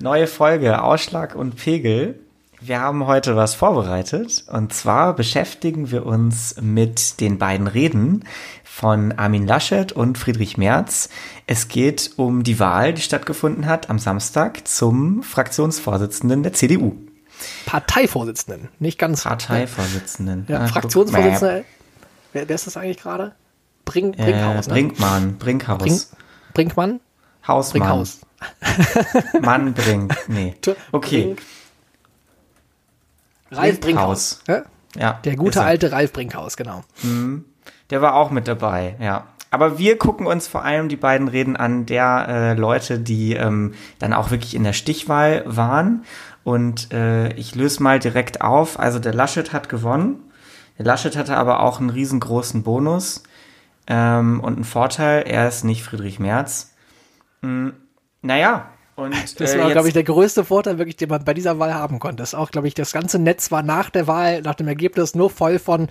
Neue Folge Ausschlag und Pegel. Wir haben heute was vorbereitet und zwar beschäftigen wir uns mit den beiden Reden von Armin Laschet und Friedrich Merz. Es geht um die Wahl, die stattgefunden hat am Samstag zum Fraktionsvorsitzenden der CDU. Parteivorsitzenden, nicht ganz. Parteivorsitzenden. Ja, Ach, Fraktionsvorsitzender. Wer, wer, ist das eigentlich gerade? Brink, Brinkhaus. Äh? Brinkmann, Brinkhaus. Brink, Brinkmann? Hausmann. Brinkhaus. Mann Brink. Nee. Okay. Ralf Brinkhaus. Ja? ja? Der gute alte Ralf Brinkhaus, genau. Mhm. Der war auch mit dabei, ja. Aber wir gucken uns vor allem die beiden Reden an der äh, Leute, die ähm, dann auch wirklich in der Stichwahl waren. Und äh, ich löse mal direkt auf. Also der Laschet hat gewonnen. Der Laschet hatte aber auch einen riesengroßen Bonus ähm, und einen Vorteil. Er ist nicht Friedrich Merz. Mhm. Naja, und, das war, äh, glaube ich, der größte Vorteil, wirklich, den man bei dieser Wahl haben konnte. Das auch, glaube ich, das ganze Netz war nach der Wahl, nach dem Ergebnis nur voll von,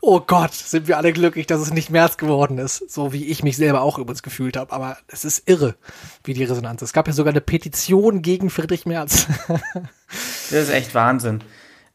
oh Gott, sind wir alle glücklich, dass es nicht März geworden ist. So wie ich mich selber auch übrigens gefühlt habe. Aber es ist irre, wie die Resonanz ist. Es gab ja sogar eine Petition gegen Friedrich Merz. das ist echt Wahnsinn.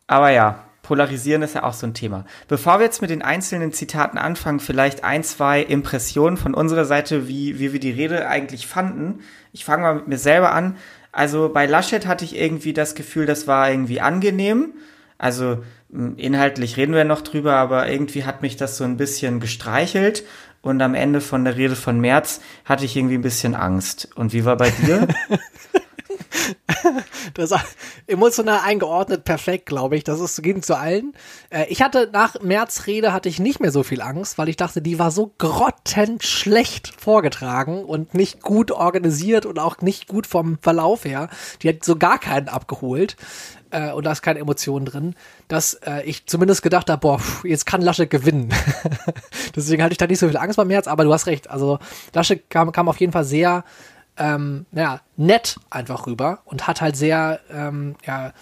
Aber ja, Polarisieren ist ja auch so ein Thema. Bevor wir jetzt mit den einzelnen Zitaten anfangen, vielleicht ein, zwei Impressionen von unserer Seite, wie, wie wir die Rede eigentlich fanden. Ich fange mal mit mir selber an. Also bei Laschet hatte ich irgendwie das Gefühl, das war irgendwie angenehm. Also inhaltlich reden wir noch drüber, aber irgendwie hat mich das so ein bisschen gestreichelt. Und am Ende von der Rede von März hatte ich irgendwie ein bisschen Angst. Und wie war bei dir? das emotional eingeordnet, perfekt, glaube ich. Das ist ging zu allen. Äh, ich hatte nach März Rede hatte ich nicht mehr so viel Angst, weil ich dachte, die war so grottenschlecht vorgetragen und nicht gut organisiert und auch nicht gut vom Verlauf her. Die hat so gar keinen abgeholt äh, und da ist keine Emotion drin, dass äh, ich zumindest gedacht habe, boah, jetzt kann Laschet gewinnen. Deswegen hatte ich da nicht so viel Angst beim März, aber du hast recht. Also Laschet kam, kam auf jeden Fall sehr ähm, ja, nett einfach rüber und hat halt sehr, ähm, ja,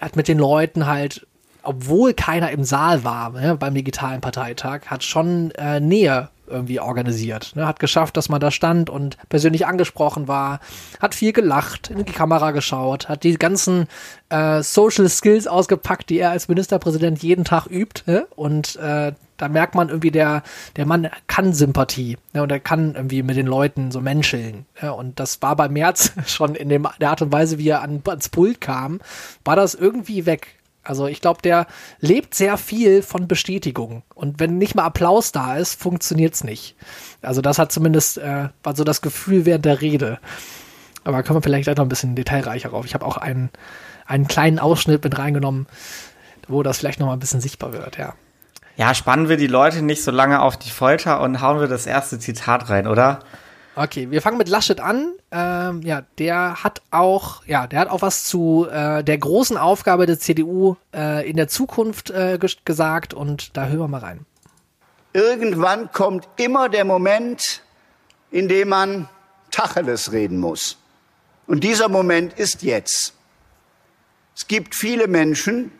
hat mit den Leuten halt, obwohl keiner im Saal war ne, beim digitalen Parteitag, hat schon äh, Nähe irgendwie organisiert. Ne? Hat geschafft, dass man da stand und persönlich angesprochen war, hat viel gelacht, in die Kamera geschaut, hat die ganzen äh, Social Skills ausgepackt, die er als Ministerpräsident jeden Tag übt. Ne? Und äh, da merkt man irgendwie, der, der Mann kann Sympathie ne? und er kann irgendwie mit den Leuten so menscheln. Ja? Und das war bei Merz schon in dem, der Art und Weise, wie er an, ans Pult kam, war das irgendwie weg. Also ich glaube, der lebt sehr viel von Bestätigung. Und wenn nicht mal Applaus da ist, funktioniert's nicht. Also das hat zumindest äh, war so das Gefühl während der Rede. Aber kommen wir vielleicht noch ein bisschen detailreicher rauf. Ich habe auch einen, einen kleinen Ausschnitt mit reingenommen, wo das vielleicht noch mal ein bisschen sichtbar wird, ja. Ja, spannen wir die Leute nicht so lange auf die Folter und hauen wir das erste Zitat rein, oder? Okay, wir fangen mit Laschet an. Ähm, ja, der hat auch, ja, der hat auch was zu äh, der großen Aufgabe der CDU äh, in der Zukunft äh, gesagt und da hören wir mal rein. Irgendwann kommt immer der Moment, in dem man Tacheles reden muss. Und dieser Moment ist jetzt. Es gibt viele Menschen,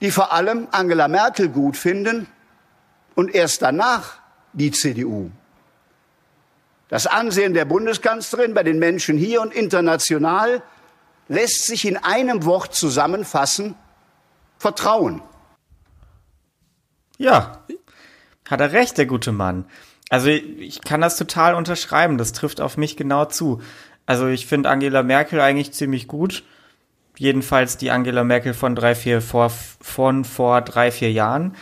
die vor allem Angela Merkel gut finden und erst danach die CDU. Das Ansehen der Bundeskanzlerin bei den Menschen hier und international lässt sich in einem Wort zusammenfassen. Vertrauen. Ja, hat er recht, der gute Mann. Also ich kann das total unterschreiben, das trifft auf mich genau zu. Also ich finde Angela Merkel eigentlich ziemlich gut. Jedenfalls die Angela Merkel von drei, vier, vor, von vor drei, vier Jahren.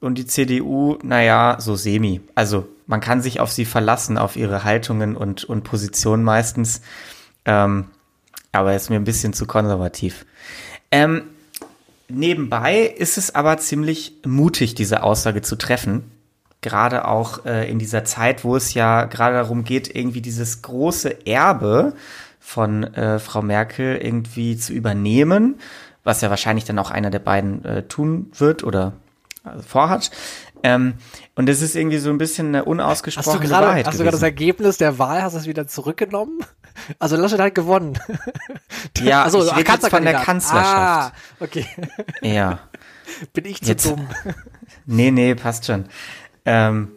Und die CDU, naja, so semi. Also man kann sich auf sie verlassen, auf ihre Haltungen und, und Positionen meistens. Ähm, aber ist mir ein bisschen zu konservativ. Ähm, nebenbei ist es aber ziemlich mutig, diese Aussage zu treffen. Gerade auch äh, in dieser Zeit, wo es ja gerade darum geht, irgendwie dieses große Erbe von äh, Frau Merkel irgendwie zu übernehmen, was ja wahrscheinlich dann auch einer der beiden äh, tun wird oder also vorhat. Ähm, und es ist irgendwie so ein bisschen eine unausgesprochene hast du grade, Wahrheit. Hast du gerade das Ergebnis der Wahl, hast du es wieder zurückgenommen? Also Laschet hat gewonnen. Ja, also, ich rede jetzt von der Kanzlerschaft. Ah, okay. Ja. Bin ich zu jetzt, dumm? Nee, nee, passt schon. Ähm,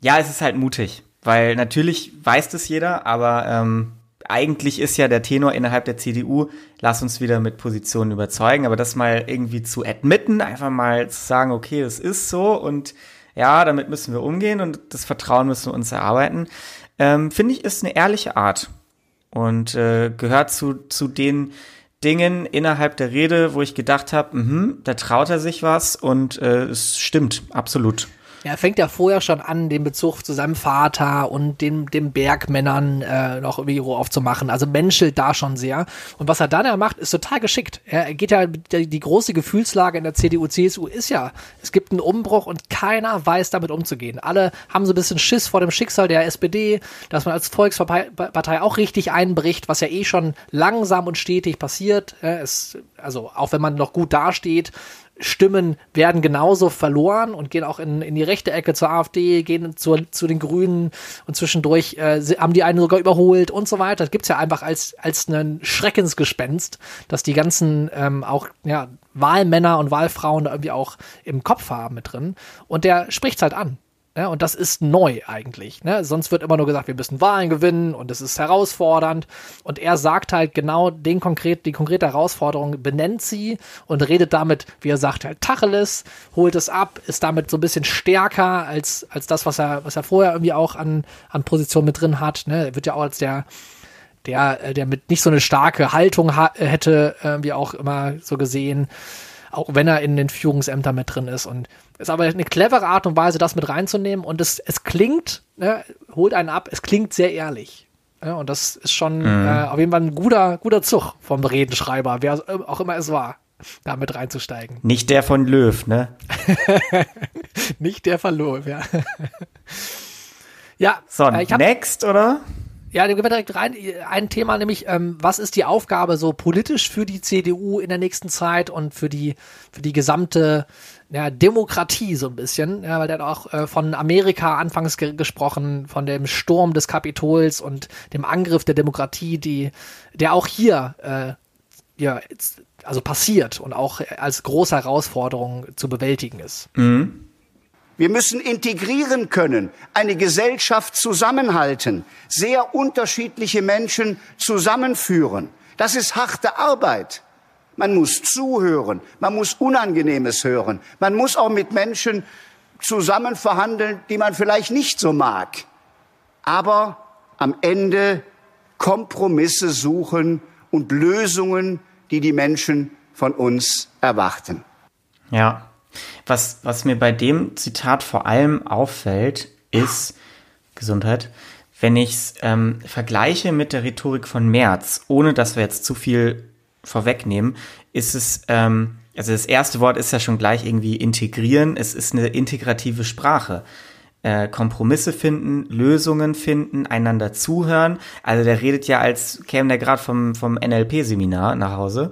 ja, es ist halt mutig, weil natürlich weiß das jeder, aber ähm, eigentlich ist ja der Tenor innerhalb der CDU, lass uns wieder mit Positionen überzeugen, aber das mal irgendwie zu admitten, einfach mal zu sagen, okay, es ist so und ja, damit müssen wir umgehen und das Vertrauen müssen wir uns erarbeiten, ähm, finde ich, ist eine ehrliche Art und äh, gehört zu, zu den Dingen innerhalb der Rede, wo ich gedacht habe, mhm, da traut er sich was und äh, es stimmt, absolut. Er fängt ja vorher schon an, den Bezug zu seinem Vater und den, den Bergmännern äh, noch irgendwie aufzumachen. Also menschelt da schon sehr. Und was er dann ja macht, ist total geschickt. Er geht ja, die, die große Gefühlslage in der CDU, CSU ist ja, es gibt einen Umbruch und keiner weiß damit umzugehen. Alle haben so ein bisschen Schiss vor dem Schicksal der SPD, dass man als Volkspartei auch richtig einbricht, was ja eh schon langsam und stetig passiert. Es, also auch wenn man noch gut dasteht, Stimmen werden genauso verloren und gehen auch in, in die rechte Ecke zur AfD, gehen zu, zu den Grünen und zwischendurch äh, haben die einen sogar überholt und so weiter. Das gibt's ja einfach als, als ein Schreckensgespenst, dass die ganzen ähm, auch ja, Wahlmänner und Wahlfrauen da irgendwie auch im Kopf haben mit drin. Und der spricht's halt an. Ja, und das ist neu eigentlich. Ne? Sonst wird immer nur gesagt, wir müssen Wahlen gewinnen und es ist herausfordernd. Und er sagt halt genau den konkret, die konkrete Herausforderung, benennt sie und redet damit, wie er sagt, halt Tacheles, holt es ab, ist damit so ein bisschen stärker als, als das, was er, was er vorher irgendwie auch an, an Position mit drin hat. Ne? Er wird ja auch als der, der, äh, der mit nicht so eine starke Haltung hätte, irgendwie auch immer so gesehen auch wenn er in den Führungsämtern mit drin ist. Und ist aber eine clevere Art und Weise, das mit reinzunehmen. Und es, es klingt, ne, holt einen ab, es klingt sehr ehrlich. Ja, und das ist schon mhm. äh, auf jeden Fall ein guter, guter Zug vom Redenschreiber, wer auch immer es war, da mit reinzusteigen. Nicht der von Löw, ne? Nicht der von Löw, ja. ja. So, äh, next, oder? Ja, dann gehen wir direkt rein. Ein Thema nämlich, ähm, was ist die Aufgabe so politisch für die CDU in der nächsten Zeit und für die, für die gesamte ja, Demokratie so ein bisschen, ja, weil der hat auch äh, von Amerika anfangs ge gesprochen, von dem Sturm des Kapitols und dem Angriff der Demokratie, die, der auch hier äh, ja, also passiert und auch als große Herausforderung zu bewältigen ist. Mhm. Wir müssen integrieren können, eine Gesellschaft zusammenhalten, sehr unterschiedliche Menschen zusammenführen. Das ist harte Arbeit. Man muss zuhören, man muss Unangenehmes hören, man muss auch mit Menschen zusammen verhandeln, die man vielleicht nicht so mag. Aber am Ende Kompromisse suchen und Lösungen, die die Menschen von uns erwarten. Ja, was, was mir bei dem Zitat vor allem auffällt, ist Gesundheit, wenn ich es ähm, vergleiche mit der Rhetorik von Merz, ohne dass wir jetzt zu viel vorwegnehmen, ist es, ähm, also das erste Wort ist ja schon gleich irgendwie integrieren, es ist eine integrative Sprache. Äh, Kompromisse finden, Lösungen finden, einander zuhören. Also der redet ja, als käme der gerade vom, vom NLP-Seminar nach Hause.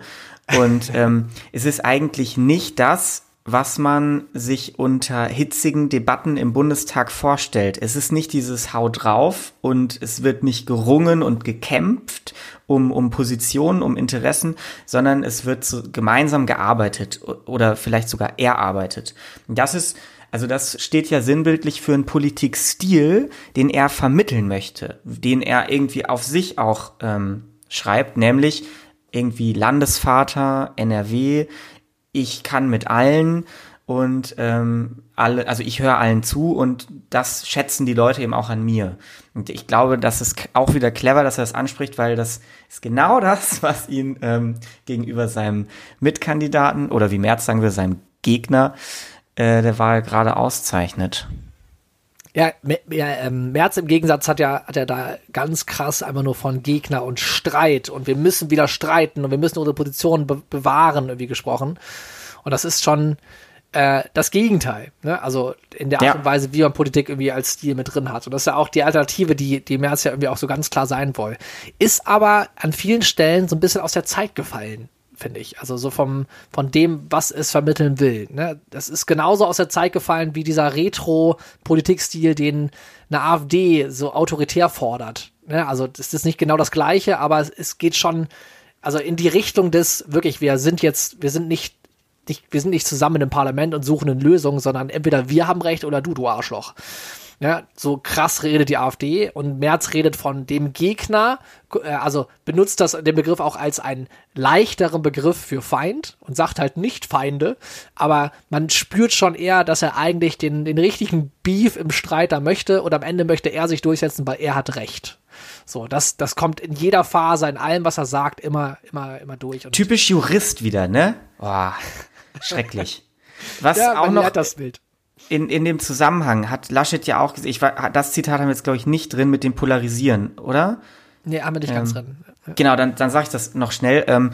Und ähm, es ist eigentlich nicht das, was man sich unter hitzigen Debatten im Bundestag vorstellt. Es ist nicht dieses Hau drauf und es wird nicht gerungen und gekämpft um, um Positionen, um Interessen, sondern es wird so gemeinsam gearbeitet oder vielleicht sogar erarbeitet. Das ist, also das steht ja sinnbildlich für einen Politikstil, den er vermitteln möchte, den er irgendwie auf sich auch ähm, schreibt, nämlich irgendwie Landesvater, NRW, ich kann mit allen und ähm, alle, also ich höre allen zu und das schätzen die Leute eben auch an mir. Und ich glaube, das ist auch wieder clever, dass er das anspricht, weil das ist genau das, was ihn ähm, gegenüber seinem Mitkandidaten oder wie Merz sagen wir, seinem Gegner äh, der Wahl gerade auszeichnet. Ja, ähm, Merz im Gegensatz hat ja, hat ja da ganz krass einfach nur von Gegner und Streit und wir müssen wieder streiten und wir müssen unsere Position be bewahren irgendwie gesprochen. Und das ist schon äh, das Gegenteil. Ne? Also in der Art ja. und Weise, wie man Politik irgendwie als Stil mit drin hat. Und das ist ja auch die Alternative, die, die Merz ja irgendwie auch so ganz klar sein will. Ist aber an vielen Stellen so ein bisschen aus der Zeit gefallen finde ich. Also so vom, von dem, was es vermitteln will. Ne? Das ist genauso aus der Zeit gefallen wie dieser Retro-Politikstil, den eine AfD so autoritär fordert. Ne? Also das ist nicht genau das Gleiche, aber es geht schon, also in die Richtung des, wirklich, wir sind jetzt, wir sind nicht, nicht wir sind nicht zusammen im Parlament und suchen eine Lösung, sondern entweder wir haben Recht oder du, du Arschloch. Ja, so krass redet die AfD und Merz redet von dem Gegner, äh, also benutzt das den Begriff auch als einen leichteren Begriff für Feind und sagt halt nicht Feinde, aber man spürt schon eher, dass er eigentlich den, den richtigen Beef im Streit da möchte und am Ende möchte er sich durchsetzen, weil er hat Recht. So, das, das kommt in jeder Phase, in allem, was er sagt, immer, immer, immer durch. Und Typisch Jurist wieder, ne? Boah, schrecklich. Was ja, auch noch das Bild. In, in dem Zusammenhang hat Laschet ja auch gesagt, ich war, das Zitat haben wir jetzt, glaube ich, nicht drin mit dem Polarisieren, oder? Nee, haben wir nicht ähm, ganz drin. Genau, dann, dann sage ich das noch schnell, ähm,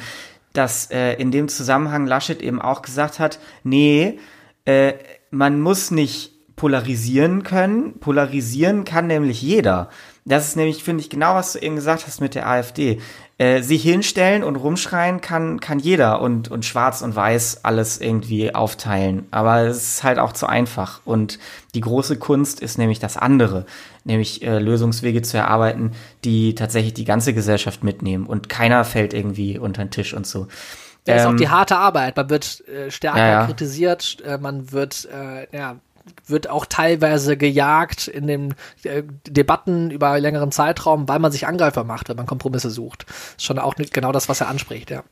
dass äh, in dem Zusammenhang Laschet eben auch gesagt hat, nee, äh, man muss nicht polarisieren können. Polarisieren kann nämlich jeder. Das ist nämlich, finde ich, genau, was du eben gesagt hast mit der AfD. Äh, sich hinstellen und rumschreien kann, kann jeder und, und schwarz und weiß alles irgendwie aufteilen. Aber es ist halt auch zu einfach. Und die große Kunst ist nämlich das andere, nämlich äh, Lösungswege zu erarbeiten, die tatsächlich die ganze Gesellschaft mitnehmen. Und keiner fällt irgendwie unter den Tisch und so. Das ist auch die ähm, harte Arbeit. Man wird äh, stärker ja, ja. kritisiert, äh, man wird äh, ja, wird auch teilweise gejagt in den äh, Debatten über längeren Zeitraum, weil man sich Angreifer macht, wenn man Kompromisse sucht. Ist schon auch nicht genau das, was er anspricht, ja.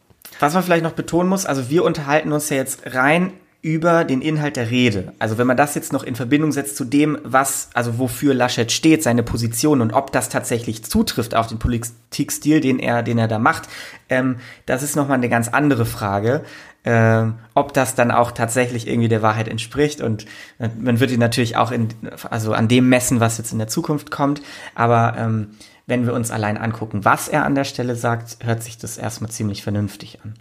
Was man vielleicht noch betonen muss, also wir unterhalten uns ja jetzt rein über den Inhalt der Rede. Also wenn man das jetzt noch in Verbindung setzt zu dem, was, also wofür Laschet steht, seine Position und ob das tatsächlich zutrifft auf den Politikstil, den er, den er da macht, ähm, das ist nochmal eine ganz andere Frage ähm, ob das dann auch tatsächlich irgendwie der Wahrheit entspricht. Und äh, man wird ihn natürlich auch in, also an dem messen, was jetzt in der Zukunft kommt. Aber ähm, wenn wir uns allein angucken, was er an der Stelle sagt, hört sich das erstmal ziemlich vernünftig an.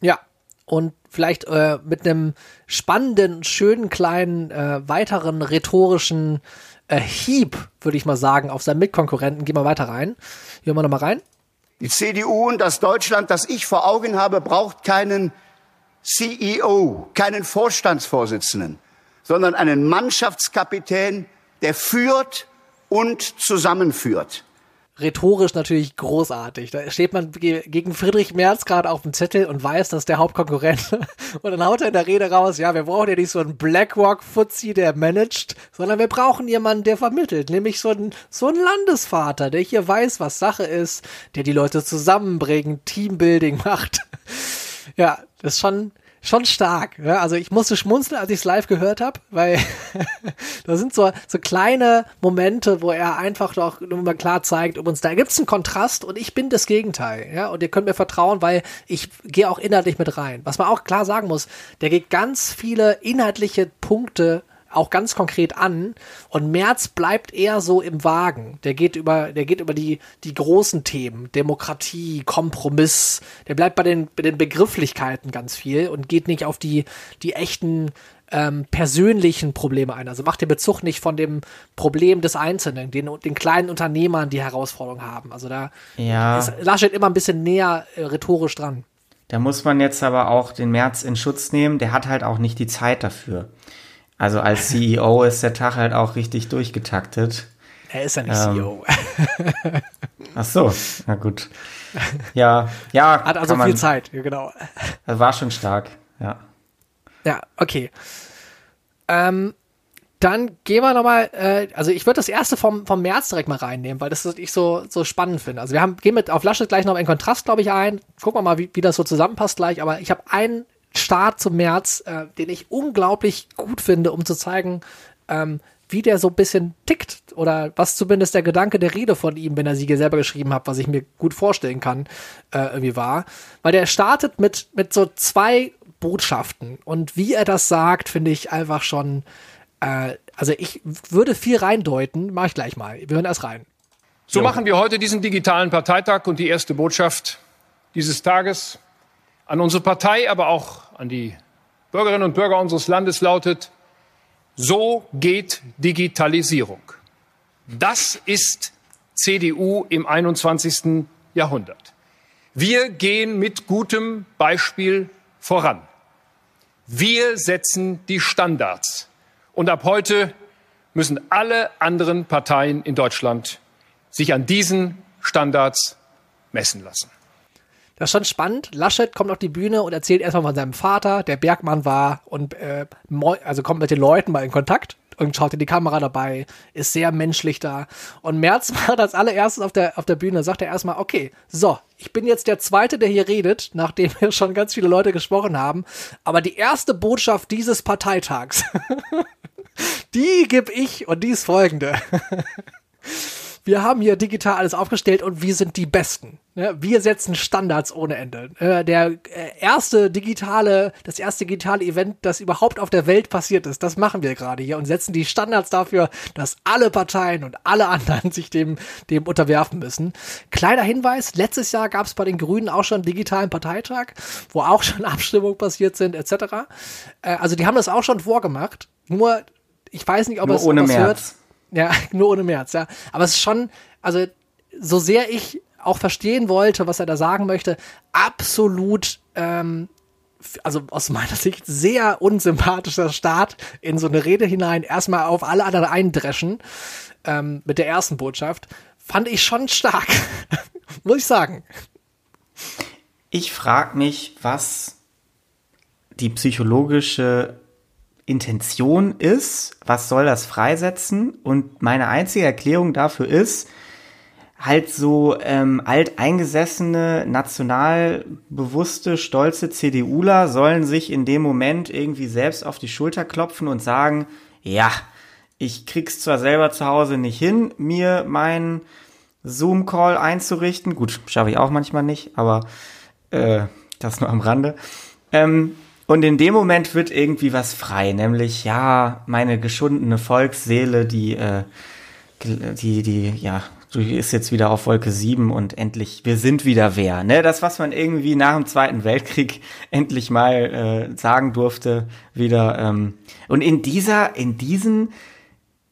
Ja, und vielleicht äh, mit einem spannenden, schönen kleinen, äh, weiteren rhetorischen äh, Hieb, würde ich mal sagen, auf seinen Mitkonkurrenten. Gehen wir weiter rein. Hören wir nochmal rein. Die CDU und das Deutschland, das ich vor Augen habe, braucht keinen CEO, keinen Vorstandsvorsitzenden, sondern einen Mannschaftskapitän, der führt und zusammenführt rhetorisch natürlich großartig. Da steht man gegen Friedrich Merz gerade auf dem Zettel und weiß, dass der Hauptkonkurrent. Und dann haut er in der Rede raus, ja, wir brauchen ja nicht so einen BlackRock-Fuzzi, der managt, sondern wir brauchen jemanden, der vermittelt. Nämlich so einen, so einen Landesvater, der hier weiß, was Sache ist, der die Leute zusammenbringt, Teambuilding macht. Ja, das ist schon, schon stark. Ja? Also ich musste schmunzeln, als ich es live gehört habe, weil da sind so, so kleine Momente, wo er einfach doch immer klar zeigt, um uns da gibt's einen Kontrast und ich bin das Gegenteil. Ja? Und ihr könnt mir vertrauen, weil ich gehe auch inhaltlich mit rein. Was man auch klar sagen muss, der geht ganz viele inhaltliche Punkte auch ganz konkret an. Und Merz bleibt eher so im Wagen. Der geht über, der geht über die, die großen Themen. Demokratie, Kompromiss. Der bleibt bei den, bei den Begrifflichkeiten ganz viel und geht nicht auf die, die echten, ähm, persönlichen Probleme ein. Also macht den Bezug nicht von dem Problem des Einzelnen, den, den kleinen Unternehmern, die Herausforderungen haben. Also da ja. ist Laschet immer ein bisschen näher äh, rhetorisch dran. Da muss man jetzt aber auch den März in Schutz nehmen. Der hat halt auch nicht die Zeit dafür. Also als CEO ist der Tag halt auch richtig durchgetaktet. Er ist ja nicht ähm, CEO. Ach so, na gut. Ja, ja. Hat also man, viel Zeit, genau. War schon stark, ja. Ja, okay. Ähm, dann gehen wir nochmal, äh, also ich würde das erste vom, vom März direkt mal reinnehmen, weil das ich so, so spannend finde. Also wir haben, gehen mit auf Laschet gleich noch in Kontrast, glaube ich, ein. Gucken wir mal, wie, wie das so zusammenpasst gleich. Aber ich habe einen Start zum März, äh, den ich unglaublich gut finde, um zu zeigen, ähm, wie der so ein bisschen tickt oder was zumindest der Gedanke der Rede von ihm, wenn er sie selber geschrieben hat, was ich mir gut vorstellen kann, äh, irgendwie war. Weil der startet mit, mit so zwei Botschaften und wie er das sagt, finde ich einfach schon, äh, also ich würde viel reindeuten, mache ich gleich mal. Wir hören erst rein. So jo. machen wir heute diesen digitalen Parteitag und die erste Botschaft dieses Tages an unsere Partei, aber auch an die Bürgerinnen und Bürger unseres Landes lautet, so geht Digitalisierung. Das ist CDU im 21. Jahrhundert. Wir gehen mit gutem Beispiel voran. Wir setzen die Standards. Und ab heute müssen alle anderen Parteien in Deutschland sich an diesen Standards messen lassen. Das ist schon spannend. Laschet kommt auf die Bühne und erzählt erstmal von seinem Vater, der Bergmann war und äh, also kommt mit den Leuten mal in Kontakt. und schaut in die Kamera dabei, ist sehr menschlich da. Und Merz war das allererstes auf der, auf der Bühne, sagt er erstmal, okay, so, ich bin jetzt der Zweite, der hier redet, nachdem wir schon ganz viele Leute gesprochen haben. Aber die erste Botschaft dieses Parteitags, die gebe ich und die ist folgende wir haben hier digital alles aufgestellt und wir sind die Besten. Ne? Wir setzen Standards ohne Ende. Äh, der äh, erste digitale, das erste digitale Event, das überhaupt auf der Welt passiert ist, das machen wir gerade hier und setzen die Standards dafür, dass alle Parteien und alle anderen sich dem, dem unterwerfen müssen. Kleiner Hinweis, letztes Jahr gab es bei den Grünen auch schon einen digitalen Parteitag, wo auch schon Abstimmungen passiert sind, etc. Äh, also die haben das auch schon vorgemacht. Nur, ich weiß nicht, ob Nur es ohne März. hört. Ja, nur ohne März, ja. Aber es ist schon, also so sehr ich auch verstehen wollte, was er da sagen möchte, absolut, ähm, also aus meiner Sicht sehr unsympathischer Start in so eine Rede hinein, erstmal auf alle anderen eindreschen ähm, mit der ersten Botschaft, fand ich schon stark, muss ich sagen. Ich frage mich, was die psychologische Intention ist, was soll das freisetzen? Und meine einzige Erklärung dafür ist, halt so ähm, alteingesessene, nationalbewusste, stolze CDUler sollen sich in dem Moment irgendwie selbst auf die Schulter klopfen und sagen, ja, ich krieg's zwar selber zu Hause nicht hin, mir meinen Zoom-Call einzurichten. Gut, schaffe ich auch manchmal nicht, aber äh, das nur am Rande. Ähm, und in dem Moment wird irgendwie was frei, nämlich ja, meine geschundene Volksseele, die, äh, die, die, ja, ist jetzt wieder auf Wolke 7 und endlich, wir sind wieder wer. Ne? Das, was man irgendwie nach dem Zweiten Weltkrieg endlich mal äh, sagen durfte, wieder. Ähm, und in dieser, in diesen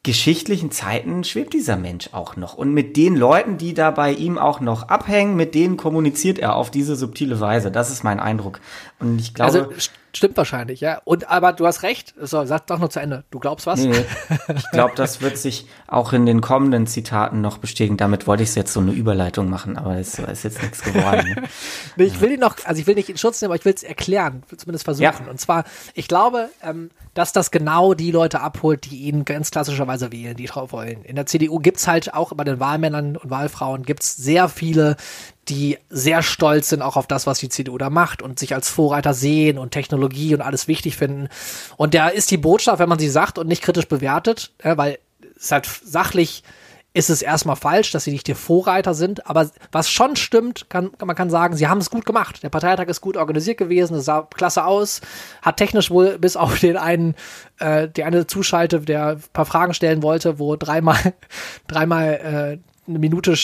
geschichtlichen Zeiten schwebt dieser Mensch auch noch. Und mit den Leuten, die da bei ihm auch noch abhängen, mit denen kommuniziert er auf diese subtile Weise. Das ist mein Eindruck. Und ich glaube. Also stimmt wahrscheinlich, ja. Und aber du hast recht. So, sag doch nur zu Ende. Du glaubst was? Nee. Ich glaube, das wird sich auch in den kommenden Zitaten noch bestätigen. Damit wollte ich jetzt so eine Überleitung machen, aber es ist jetzt nichts geworden. Ne? Nee, ich will ihn noch, also ich will nicht in Schutz nehmen, aber ich will es erklären, zumindest versuchen. Ja. Und zwar, ich glaube, ähm, dass das genau die Leute abholt, die ihn ganz klassischerweise wählen, die drauf wollen. In der CDU gibt's halt auch bei den Wahlmännern und Wahlfrauen gibt's sehr viele, die sehr stolz sind auch auf das, was die CDU da macht und sich als Vorreiter sehen und Technologie und alles wichtig finden. Und da ist die Botschaft, wenn man sie sagt und nicht kritisch bewertet, ja, weil es halt sachlich ist es erstmal falsch, dass sie nicht die Vorreiter sind. Aber was schon stimmt, kann, man kann sagen, sie haben es gut gemacht. Der Parteitag ist gut organisiert gewesen, es sah klasse aus, hat technisch wohl bis auf den einen, äh, die eine Zuschalte, der ein paar Fragen stellen wollte, wo dreimal, dreimal äh, eine Minute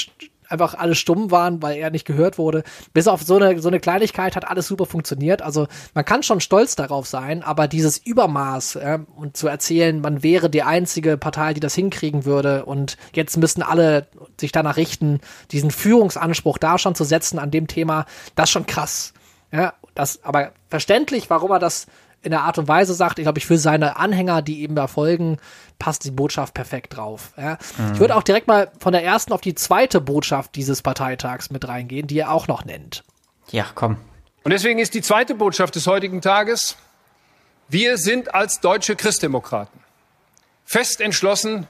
einfach alle stumm waren, weil er nicht gehört wurde. Bis auf so eine, so eine Kleinigkeit hat alles super funktioniert. Also man kann schon stolz darauf sein, aber dieses Übermaß äh, und zu erzählen, man wäre die einzige Partei, die das hinkriegen würde und jetzt müssen alle sich danach richten, diesen Führungsanspruch da schon zu setzen an dem Thema, das ist schon krass. Ja, das, aber verständlich, warum er das in der Art und Weise sagt. Ich glaube, ich für seine Anhänger, die ihm da folgen, passt die Botschaft perfekt drauf. Ja. Ich würde auch direkt mal von der ersten auf die zweite Botschaft dieses Parteitags mit reingehen, die er auch noch nennt. Ja, komm. Und deswegen ist die zweite Botschaft des heutigen Tages, wir sind als deutsche Christdemokraten fest entschlossen,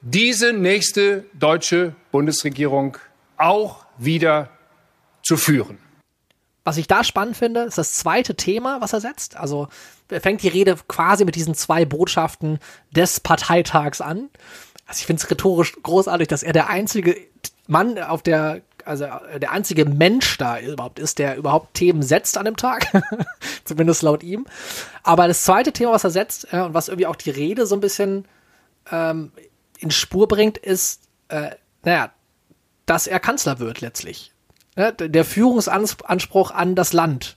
diese nächste deutsche Bundesregierung auch wieder zu führen. Was ich da spannend finde, ist das zweite Thema, was er setzt. Also er fängt die Rede quasi mit diesen zwei Botschaften des Parteitags an. Also ich finde es rhetorisch großartig, dass er der einzige Mann auf der, also der einzige Mensch da überhaupt ist, der überhaupt Themen setzt an dem Tag. Zumindest laut ihm. Aber das zweite Thema, was er setzt äh, und was irgendwie auch die Rede so ein bisschen ähm, in Spur bringt, ist, äh, naja, dass er Kanzler wird letztlich. Ja, der Führungsanspruch an das Land.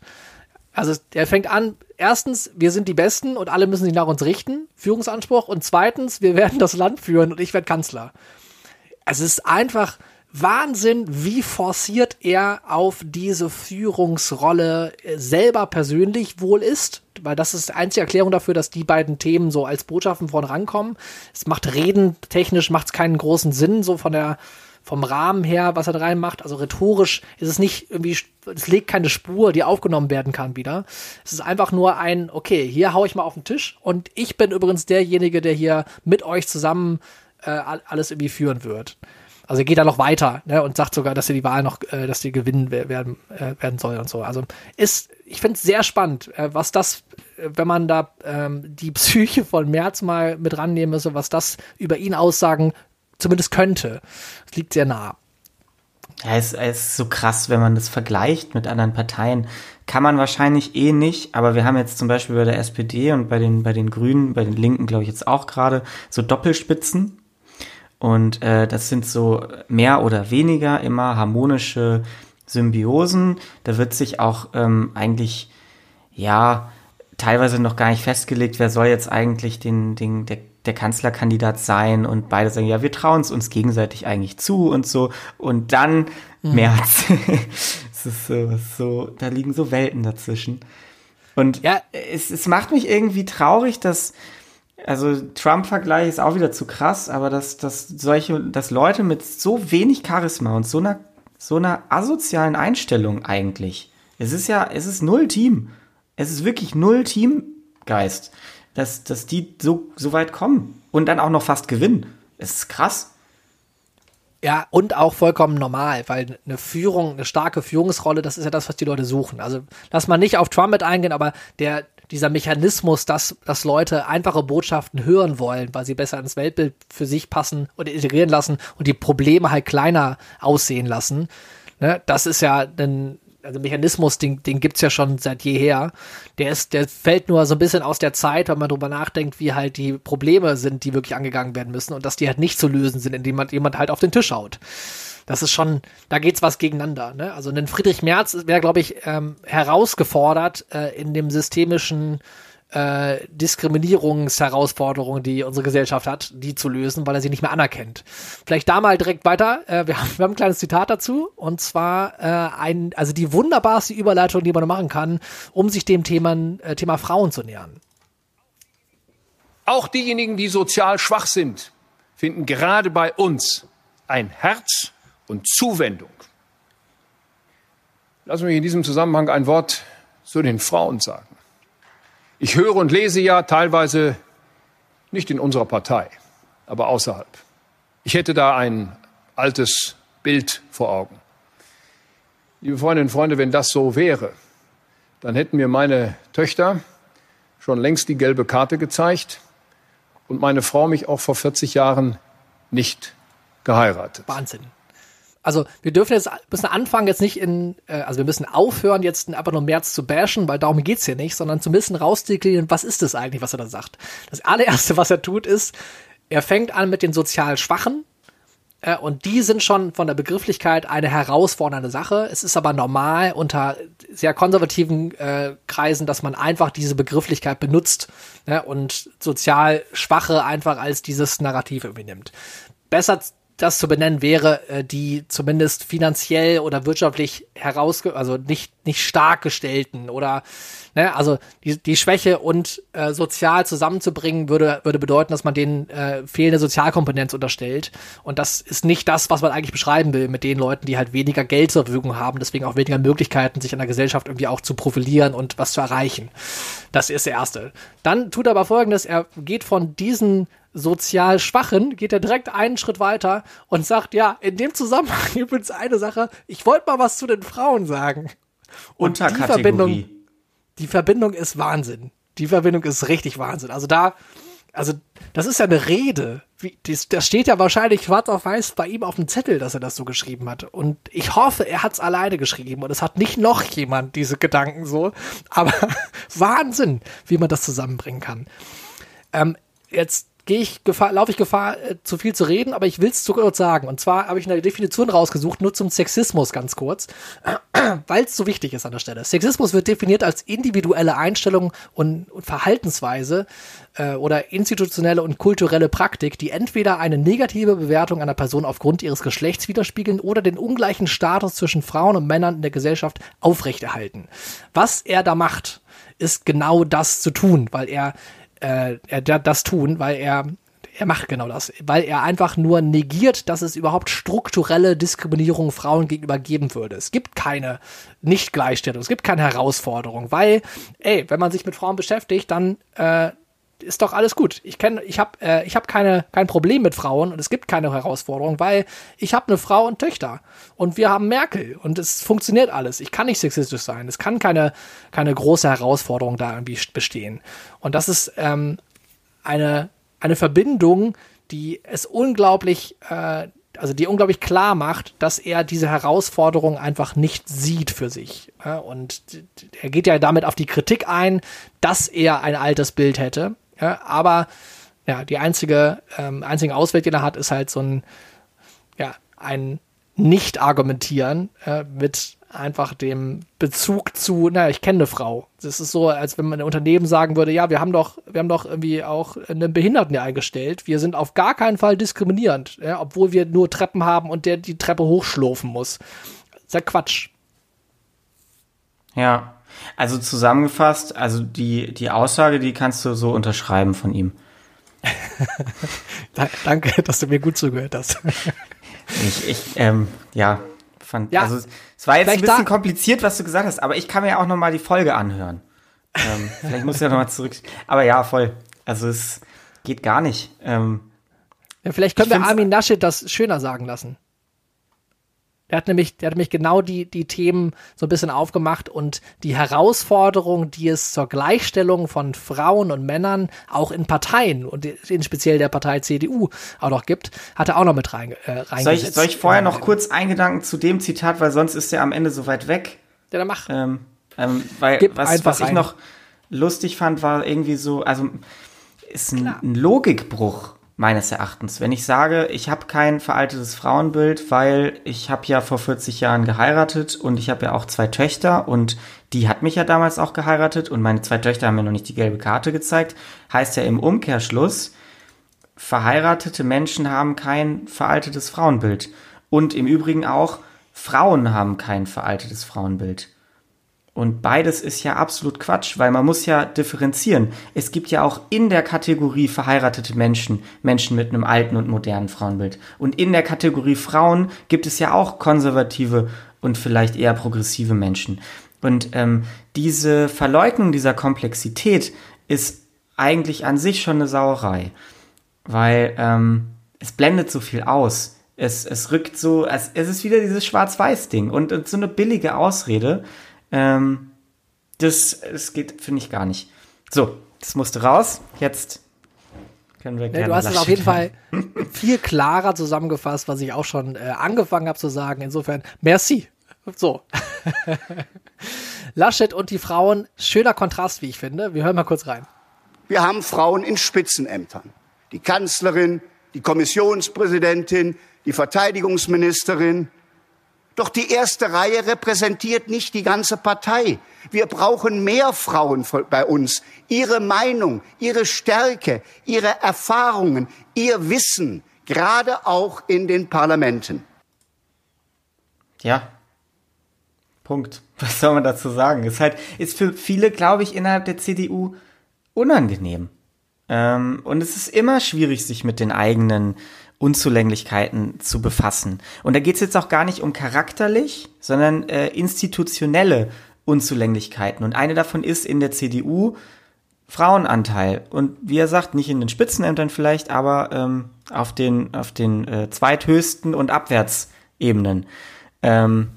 Also der fängt an, erstens, wir sind die Besten und alle müssen sich nach uns richten, Führungsanspruch. Und zweitens, wir werden das Land führen und ich werde Kanzler. Es ist einfach Wahnsinn, wie forciert er auf diese Führungsrolle äh, selber persönlich wohl ist. Weil das ist die einzige Erklärung dafür, dass die beiden Themen so als Botschaften vorne rankommen. Es macht Reden technisch macht es keinen großen Sinn, so von der vom Rahmen her, was er da reinmacht. Also rhetorisch ist es nicht irgendwie, es legt keine Spur, die aufgenommen werden kann wieder. Es ist einfach nur ein, okay, hier hau ich mal auf den Tisch und ich bin übrigens derjenige, der hier mit euch zusammen äh, alles irgendwie führen wird. Also er geht da noch weiter ne, und sagt sogar, dass er die Wahl noch, äh, dass die gewinnen werden, äh, werden soll und so. Also ist, ich finde es sehr spannend, äh, was das, äh, wenn man da ähm, die Psyche von Merz mal mit rannehmen müsse, was das über ihn aussagen zumindest könnte. Das liegt sehr nah. Ja, es, es ist so krass, wenn man das vergleicht mit anderen Parteien. Kann man wahrscheinlich eh nicht, aber wir haben jetzt zum Beispiel bei der SPD und bei den, bei den Grünen, bei den Linken glaube ich jetzt auch gerade so Doppelspitzen. Und äh, das sind so mehr oder weniger immer harmonische Symbiosen. Da wird sich auch ähm, eigentlich, ja, teilweise noch gar nicht festgelegt, wer soll jetzt eigentlich den, den, der, der Kanzlerkandidat sein. Und beide sagen, ja, wir trauen es uns gegenseitig eigentlich zu und so. Und dann mhm. März. es ist so, so, da liegen so Welten dazwischen. Und ja, es, es macht mich irgendwie traurig, dass also Trump-Vergleich ist auch wieder zu krass, aber dass, dass solche, dass Leute mit so wenig Charisma und so einer, so einer asozialen Einstellung eigentlich, es ist ja, es ist null Team. Es ist wirklich null Teamgeist, dass, dass die so, so weit kommen und dann auch noch fast gewinnen. Es ist krass. Ja, und auch vollkommen normal, weil eine Führung, eine starke Führungsrolle, das ist ja das, was die Leute suchen. Also lass mal nicht auf Trump mit eingehen, aber der, dieser Mechanismus, dass, dass Leute einfache Botschaften hören wollen, weil sie besser ins Weltbild für sich passen oder integrieren lassen und die Probleme halt kleiner aussehen lassen. Ne, das ist ja ein also Mechanismus, den, den gibt's ja schon seit jeher. Der ist, der fällt nur so ein bisschen aus der Zeit, wenn man drüber nachdenkt, wie halt die Probleme sind, die wirklich angegangen werden müssen und dass die halt nicht zu lösen sind, indem man jemand halt auf den Tisch haut das ist schon, da geht's was gegeneinander. Ne? Also ein Friedrich Merz wäre, glaube ich, ähm, herausgefordert äh, in dem systemischen äh, Diskriminierungsherausforderungen, die unsere Gesellschaft hat, die zu lösen, weil er sie nicht mehr anerkennt. Vielleicht da mal direkt weiter. Äh, wir, haben, wir haben ein kleines Zitat dazu und zwar äh, ein, also die wunderbarste Überleitung, die man machen kann, um sich dem Thema, äh, Thema Frauen zu nähern. Auch diejenigen, die sozial schwach sind, finden gerade bei uns ein Herz und Zuwendung. Lassen mich in diesem Zusammenhang ein Wort zu den Frauen sagen. Ich höre und lese ja teilweise nicht in unserer Partei, aber außerhalb. Ich hätte da ein altes Bild vor Augen. Liebe Freundinnen und Freunde, wenn das so wäre, dann hätten mir meine Töchter schon längst die gelbe Karte gezeigt und meine Frau mich auch vor 40 Jahren nicht geheiratet. Wahnsinn also wir dürfen jetzt müssen anfangen jetzt nicht in, äh, also wir müssen aufhören jetzt einfach nur März zu bashen, weil darum geht's hier nicht, sondern zumindest rausdeklinieren, was ist das eigentlich, was er da sagt. Das allererste, was er tut, ist, er fängt an mit den sozial Schwachen, äh, und die sind schon von der Begrifflichkeit eine herausfordernde Sache. Es ist aber normal unter sehr konservativen äh, Kreisen, dass man einfach diese Begrifflichkeit benutzt ne, und sozial Schwache einfach als dieses Narrativ irgendwie nimmt. Besser das zu benennen wäre, äh, die zumindest finanziell oder wirtschaftlich heraus, also nicht, nicht stark gestellten oder, ne, also die, die Schwäche und äh, sozial zusammenzubringen würde, würde bedeuten, dass man denen äh, fehlende Sozialkompetenz unterstellt. Und das ist nicht das, was man eigentlich beschreiben will mit den Leuten, die halt weniger Geld zur Verfügung haben, deswegen auch weniger Möglichkeiten, sich in der Gesellschaft irgendwie auch zu profilieren und was zu erreichen. Das ist der erste. Dann tut er aber folgendes, er geht von diesen sozial Schwachen geht er direkt einen Schritt weiter und sagt, ja, in dem Zusammenhang übrigens eine Sache, ich wollte mal was zu den Frauen sagen. Und die Verbindung, die Verbindung ist Wahnsinn. Die Verbindung ist richtig Wahnsinn. Also da, also das ist ja eine Rede. Wie, das, das steht ja wahrscheinlich schwarz auf weiß bei ihm auf dem Zettel, dass er das so geschrieben hat. Und ich hoffe, er hat es alleine geschrieben und es hat nicht noch jemand diese Gedanken so. Aber Wahnsinn, wie man das zusammenbringen kann. Ähm, jetzt gehe ich Gefahr, laufe ich Gefahr, äh, zu viel zu reden, aber ich will es zu kurz sagen. Und zwar habe ich eine Definition rausgesucht, nur zum Sexismus ganz kurz, weil es so wichtig ist an der Stelle. Sexismus wird definiert als individuelle Einstellung und, und Verhaltensweise äh, oder institutionelle und kulturelle Praktik, die entweder eine negative Bewertung einer Person aufgrund ihres Geschlechts widerspiegeln oder den ungleichen Status zwischen Frauen und Männern in der Gesellschaft aufrechterhalten. Was er da macht, ist genau das zu tun, weil er äh, das tun, weil er er macht genau das, weil er einfach nur negiert, dass es überhaupt strukturelle Diskriminierung Frauen gegenüber geben würde. Es gibt keine Nicht-Gleichstellung, es gibt keine Herausforderung, weil, ey, wenn man sich mit Frauen beschäftigt, dann äh, ist doch alles gut. Ich kenne, ich habe, äh, ich habe keine kein Problem mit Frauen und es gibt keine Herausforderung, weil ich habe eine Frau und Töchter und wir haben Merkel und es funktioniert alles. Ich kann nicht sexistisch sein. Es kann keine keine große Herausforderung da irgendwie bestehen. Und das ist ähm, eine eine Verbindung, die es unglaublich, äh, also die unglaublich klar macht, dass er diese Herausforderung einfach nicht sieht für sich. Und er geht ja damit auf die Kritik ein, dass er ein altes Bild hätte. Ja, aber ja, die einzige, ähm, einzige Ausweg, den er hat, ist halt so ein, ja, ein Nicht-Argumentieren äh, mit einfach dem Bezug zu, naja, ich kenne eine Frau. Das ist so, als wenn man ein Unternehmen sagen würde, ja, wir haben doch, wir haben doch irgendwie auch einen Behinderten hier eingestellt. Wir sind auf gar keinen Fall diskriminierend, ja, obwohl wir nur Treppen haben und der die Treppe hochschlurfen muss. Das ist ja Quatsch. Ja, also zusammengefasst, also die, die Aussage, die kannst du so unterschreiben von ihm. Danke, dass du mir gut zugehört hast. ich, ich, ähm, ja, fand, ja, also es war jetzt ein bisschen kompliziert, was du gesagt hast, aber ich kann mir ja auch noch mal die Folge anhören. ähm, vielleicht muss ich ja noch mal zurück. Aber ja, voll. Also es geht gar nicht. Ähm, ja, vielleicht können wir Armin Naschet das schöner sagen lassen. Der hat nämlich, der hat nämlich genau die, die Themen so ein bisschen aufgemacht und die Herausforderung, die es zur Gleichstellung von Frauen und Männern auch in Parteien und in speziell der Partei CDU auch noch gibt, hat er auch noch mit rein, äh. Soll ich, soll ich vorher noch kurz eingedanken zu dem Zitat, weil sonst ist er am Ende so weit weg. Ja, dann mach. Ähm, ähm, weil Gib was, was ich noch lustig fand, war irgendwie so, also ist ein, ein Logikbruch meines Erachtens. Wenn ich sage, ich habe kein veraltetes Frauenbild, weil ich habe ja vor 40 Jahren geheiratet und ich habe ja auch zwei Töchter und die hat mich ja damals auch geheiratet und meine zwei Töchter haben mir noch nicht die gelbe Karte gezeigt, heißt ja im Umkehrschluss, verheiratete Menschen haben kein veraltetes Frauenbild. Und im Übrigen auch, Frauen haben kein veraltetes Frauenbild. Und beides ist ja absolut Quatsch, weil man muss ja differenzieren. Es gibt ja auch in der Kategorie verheiratete Menschen, Menschen mit einem alten und modernen Frauenbild. Und in der Kategorie Frauen gibt es ja auch konservative und vielleicht eher progressive Menschen. Und ähm, diese Verleugnung dieser Komplexität ist eigentlich an sich schon eine Sauerei, weil ähm, es blendet so viel aus. Es, es rückt so, es, es ist wieder dieses Schwarz-Weiß-Ding und, und so eine billige Ausrede, ähm, das, das geht, finde ich, gar nicht. So, das musste raus. Jetzt können wir gerne. Du hast es auf jeden Fall viel klarer zusammengefasst, was ich auch schon äh, angefangen habe zu sagen. Insofern, merci. So. Laschet und die Frauen, schöner Kontrast, wie ich finde. Wir hören mal kurz rein. Wir haben Frauen in Spitzenämtern. Die Kanzlerin, die Kommissionspräsidentin, die Verteidigungsministerin, doch die erste Reihe repräsentiert nicht die ganze Partei. Wir brauchen mehr Frauen bei uns. Ihre Meinung, ihre Stärke, ihre Erfahrungen, ihr Wissen, gerade auch in den Parlamenten. Ja. Punkt. Was soll man dazu sagen? Ist halt, ist für viele, glaube ich, innerhalb der CDU unangenehm. Ähm, und es ist immer schwierig, sich mit den eigenen Unzulänglichkeiten zu befassen. Und da geht es jetzt auch gar nicht um charakterlich, sondern äh, institutionelle Unzulänglichkeiten. Und eine davon ist in der CDU Frauenanteil. Und wie er sagt, nicht in den Spitzenämtern vielleicht, aber ähm, auf den, auf den äh, zweithöchsten und Abwärtsebenen. Ähm,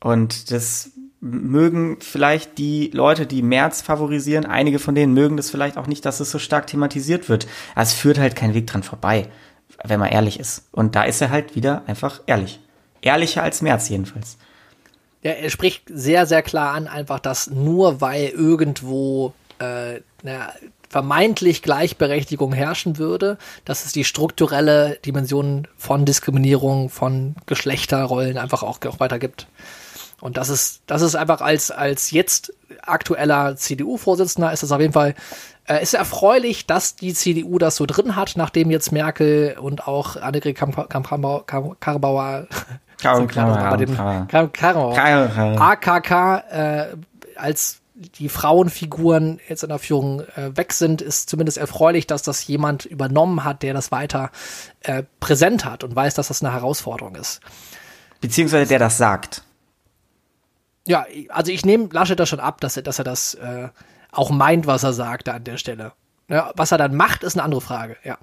und das mögen vielleicht die Leute, die März favorisieren, einige von denen mögen das vielleicht auch nicht, dass es so stark thematisiert wird. Es führt halt kein Weg dran vorbei wenn man ehrlich ist. Und da ist er halt wieder einfach ehrlich. Ehrlicher als März jedenfalls. Ja, er spricht sehr, sehr klar an, einfach, dass nur weil irgendwo äh, na, vermeintlich Gleichberechtigung herrschen würde, dass es die strukturelle Dimension von Diskriminierung, von Geschlechterrollen einfach auch, auch weiter gibt. Und das ist, das ist einfach als, als jetzt aktueller CDU-Vorsitzender ist das auf jeden Fall äh, ist erfreulich, dass die CDU das so drin hat, nachdem jetzt Merkel und auch Annegret Kramp-Karrenbauer AKK äh, als die Frauenfiguren jetzt in der Führung äh, weg sind, ist zumindest erfreulich, dass das jemand übernommen hat, der das weiter äh, präsent hat und weiß, dass das eine Herausforderung ist. Beziehungsweise der das sagt. Ja, also ich nehme Laschet da schon ab, dass er, dass er das äh, auch meint, was er sagt an der Stelle. Ja, was er dann macht, ist eine andere Frage, ja.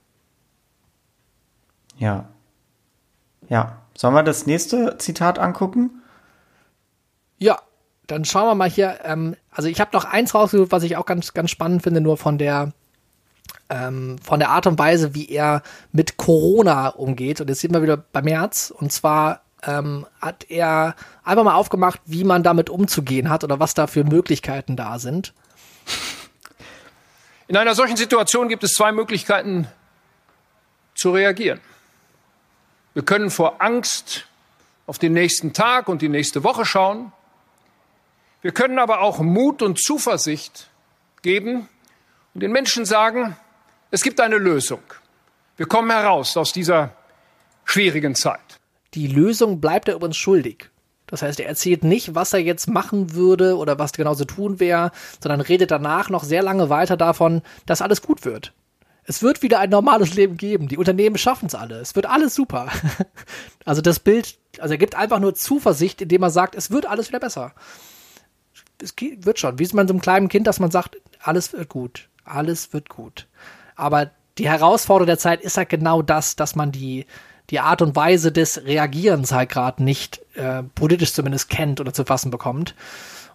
Ja. Ja. Sollen wir das nächste Zitat angucken? Ja, dann schauen wir mal hier. Ähm, also ich habe noch eins rausgesucht, was ich auch ganz, ganz spannend finde, nur von der ähm, von der Art und Weise, wie er mit Corona umgeht. Und jetzt sind wir wieder bei März. Und zwar ähm, hat er einfach mal aufgemacht, wie man damit umzugehen hat oder was da für Möglichkeiten da sind. In einer solchen Situation gibt es zwei Möglichkeiten zu reagieren. Wir können vor Angst auf den nächsten Tag und die nächste Woche schauen. Wir können aber auch Mut und Zuversicht geben und den Menschen sagen, es gibt eine Lösung. Wir kommen heraus aus dieser schwierigen Zeit. Die Lösung bleibt er übrigens schuldig. Das heißt, er erzählt nicht, was er jetzt machen würde oder was genauso tun wäre, sondern redet danach noch sehr lange weiter davon, dass alles gut wird. Es wird wieder ein normales Leben geben. Die Unternehmen schaffen es alle. Es wird alles super. Also das Bild, also er gibt einfach nur Zuversicht, indem er sagt, es wird alles wieder besser. Es wird schon. Wie ist man so einem kleinen Kind, dass man sagt, alles wird gut. Alles wird gut. Aber die Herausforderung der Zeit ist halt genau das, dass man die, die Art und Weise des Reagierens halt gerade nicht äh, politisch zumindest kennt oder zu fassen bekommt.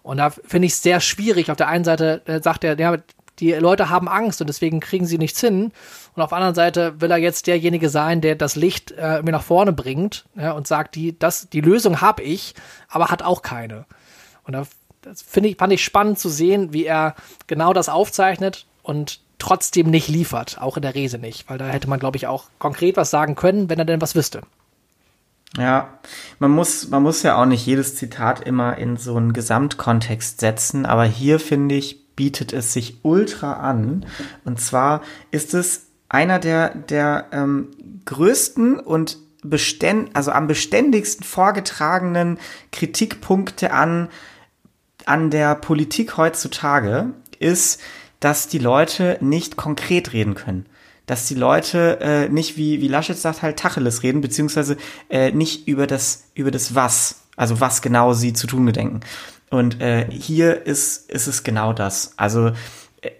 Und da finde ich es sehr schwierig. Auf der einen Seite äh, sagt er, ja, die Leute haben Angst und deswegen kriegen sie nichts hin. Und auf der anderen Seite will er jetzt derjenige sein, der das Licht äh, mir nach vorne bringt ja, und sagt, die, das, die Lösung habe ich, aber hat auch keine. Und da das ich, fand ich spannend zu sehen, wie er genau das aufzeichnet und trotzdem nicht liefert, auch in der Rese nicht, weil da hätte man, glaube ich, auch konkret was sagen können, wenn er denn was wüsste. Ja, man muss, man muss ja auch nicht jedes Zitat immer in so einen Gesamtkontext setzen, aber hier finde ich, bietet es sich ultra an. Und zwar ist es einer der, der ähm, größten und beständ, also am beständigsten vorgetragenen Kritikpunkte an, an der Politik heutzutage ist, dass die Leute nicht konkret reden können. Dass die Leute äh, nicht, wie, wie Laschet sagt, halt Tacheles reden, beziehungsweise äh, nicht über das, über das Was, also was genau sie zu tun gedenken. Und äh, hier ist, ist es genau das. Also äh,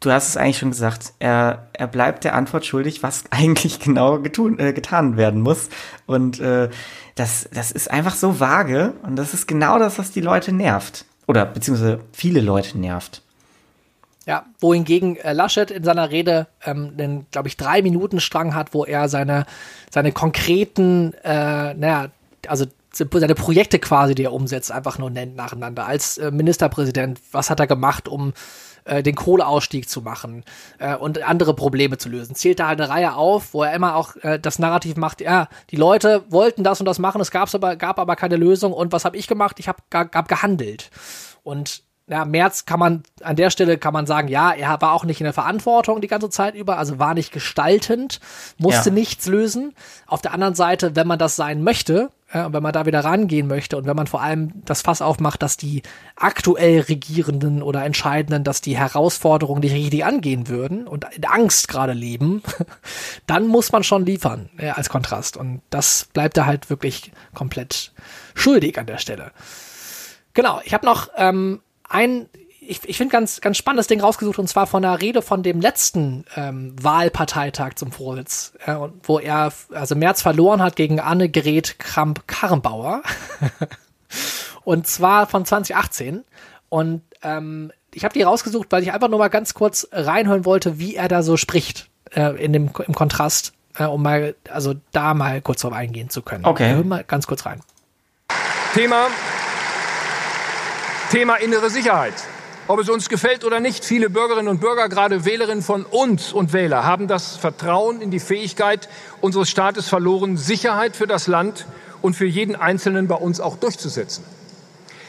du hast es eigentlich schon gesagt, er, er bleibt der Antwort schuldig, was eigentlich genau getun, äh, getan werden muss. Und äh, das, das ist einfach so vage und das ist genau das, was die Leute nervt. Oder beziehungsweise viele Leute nervt. Ja, wohingegen äh, Laschet in seiner Rede ähm, den, glaube ich, drei Minuten Strang hat, wo er seine, seine konkreten, äh, naja, also seine Projekte quasi, die er umsetzt, einfach nur nennt nacheinander. Als äh, Ministerpräsident, was hat er gemacht, um äh, den Kohleausstieg zu machen äh, und andere Probleme zu lösen. Zählt da halt eine Reihe auf, wo er immer auch äh, das Narrativ macht, ja, die Leute wollten das und das machen, es gab's aber, gab aber keine Lösung und was habe ich gemacht? Ich habe hab gehandelt. Und ja, Merz kann man, an der Stelle kann man sagen, ja, er war auch nicht in der Verantwortung die ganze Zeit über, also war nicht gestaltend, musste ja. nichts lösen. Auf der anderen Seite, wenn man das sein möchte, ja, und wenn man da wieder rangehen möchte und wenn man vor allem das Fass aufmacht, dass die aktuell Regierenden oder Entscheidenden, dass die Herausforderungen nicht richtig angehen würden und in Angst gerade leben, dann muss man schon liefern ja, als Kontrast. Und das bleibt da halt wirklich komplett schuldig an der Stelle. Genau, ich habe noch ähm, ein, ich, ich finde ganz, ganz spannendes Ding rausgesucht und zwar von der Rede von dem letzten ähm, Wahlparteitag zum Vorsitz, äh, wo er also März verloren hat gegen Annegret Kramp-Karrenbauer. und zwar von 2018. Und ähm, ich habe die rausgesucht, weil ich einfach nur mal ganz kurz reinhören wollte, wie er da so spricht äh, in dem im Kontrast, äh, um mal also da mal kurz drauf eingehen zu können. Okay. Hör mal ganz kurz rein. Thema Thema innere Sicherheit. Ob es uns gefällt oder nicht, viele Bürgerinnen und Bürger, gerade Wählerinnen von uns und Wähler, haben das Vertrauen in die Fähigkeit unseres Staates verloren, Sicherheit für das Land und für jeden Einzelnen bei uns auch durchzusetzen.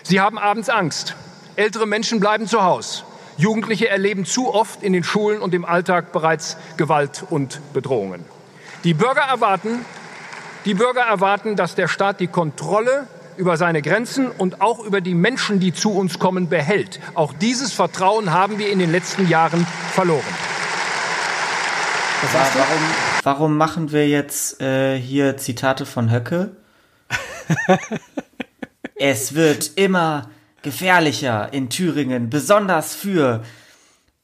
Sie haben abends Angst. Ältere Menschen bleiben zu Hause. Jugendliche erleben zu oft in den Schulen und im Alltag bereits Gewalt und Bedrohungen. Die Bürger erwarten, die Bürger erwarten, dass der Staat die Kontrolle über seine Grenzen und auch über die Menschen, die zu uns kommen, behält. Auch dieses Vertrauen haben wir in den letzten Jahren verloren. Ja, warum, warum machen wir jetzt äh, hier Zitate von Höcke? es wird immer gefährlicher in Thüringen, besonders für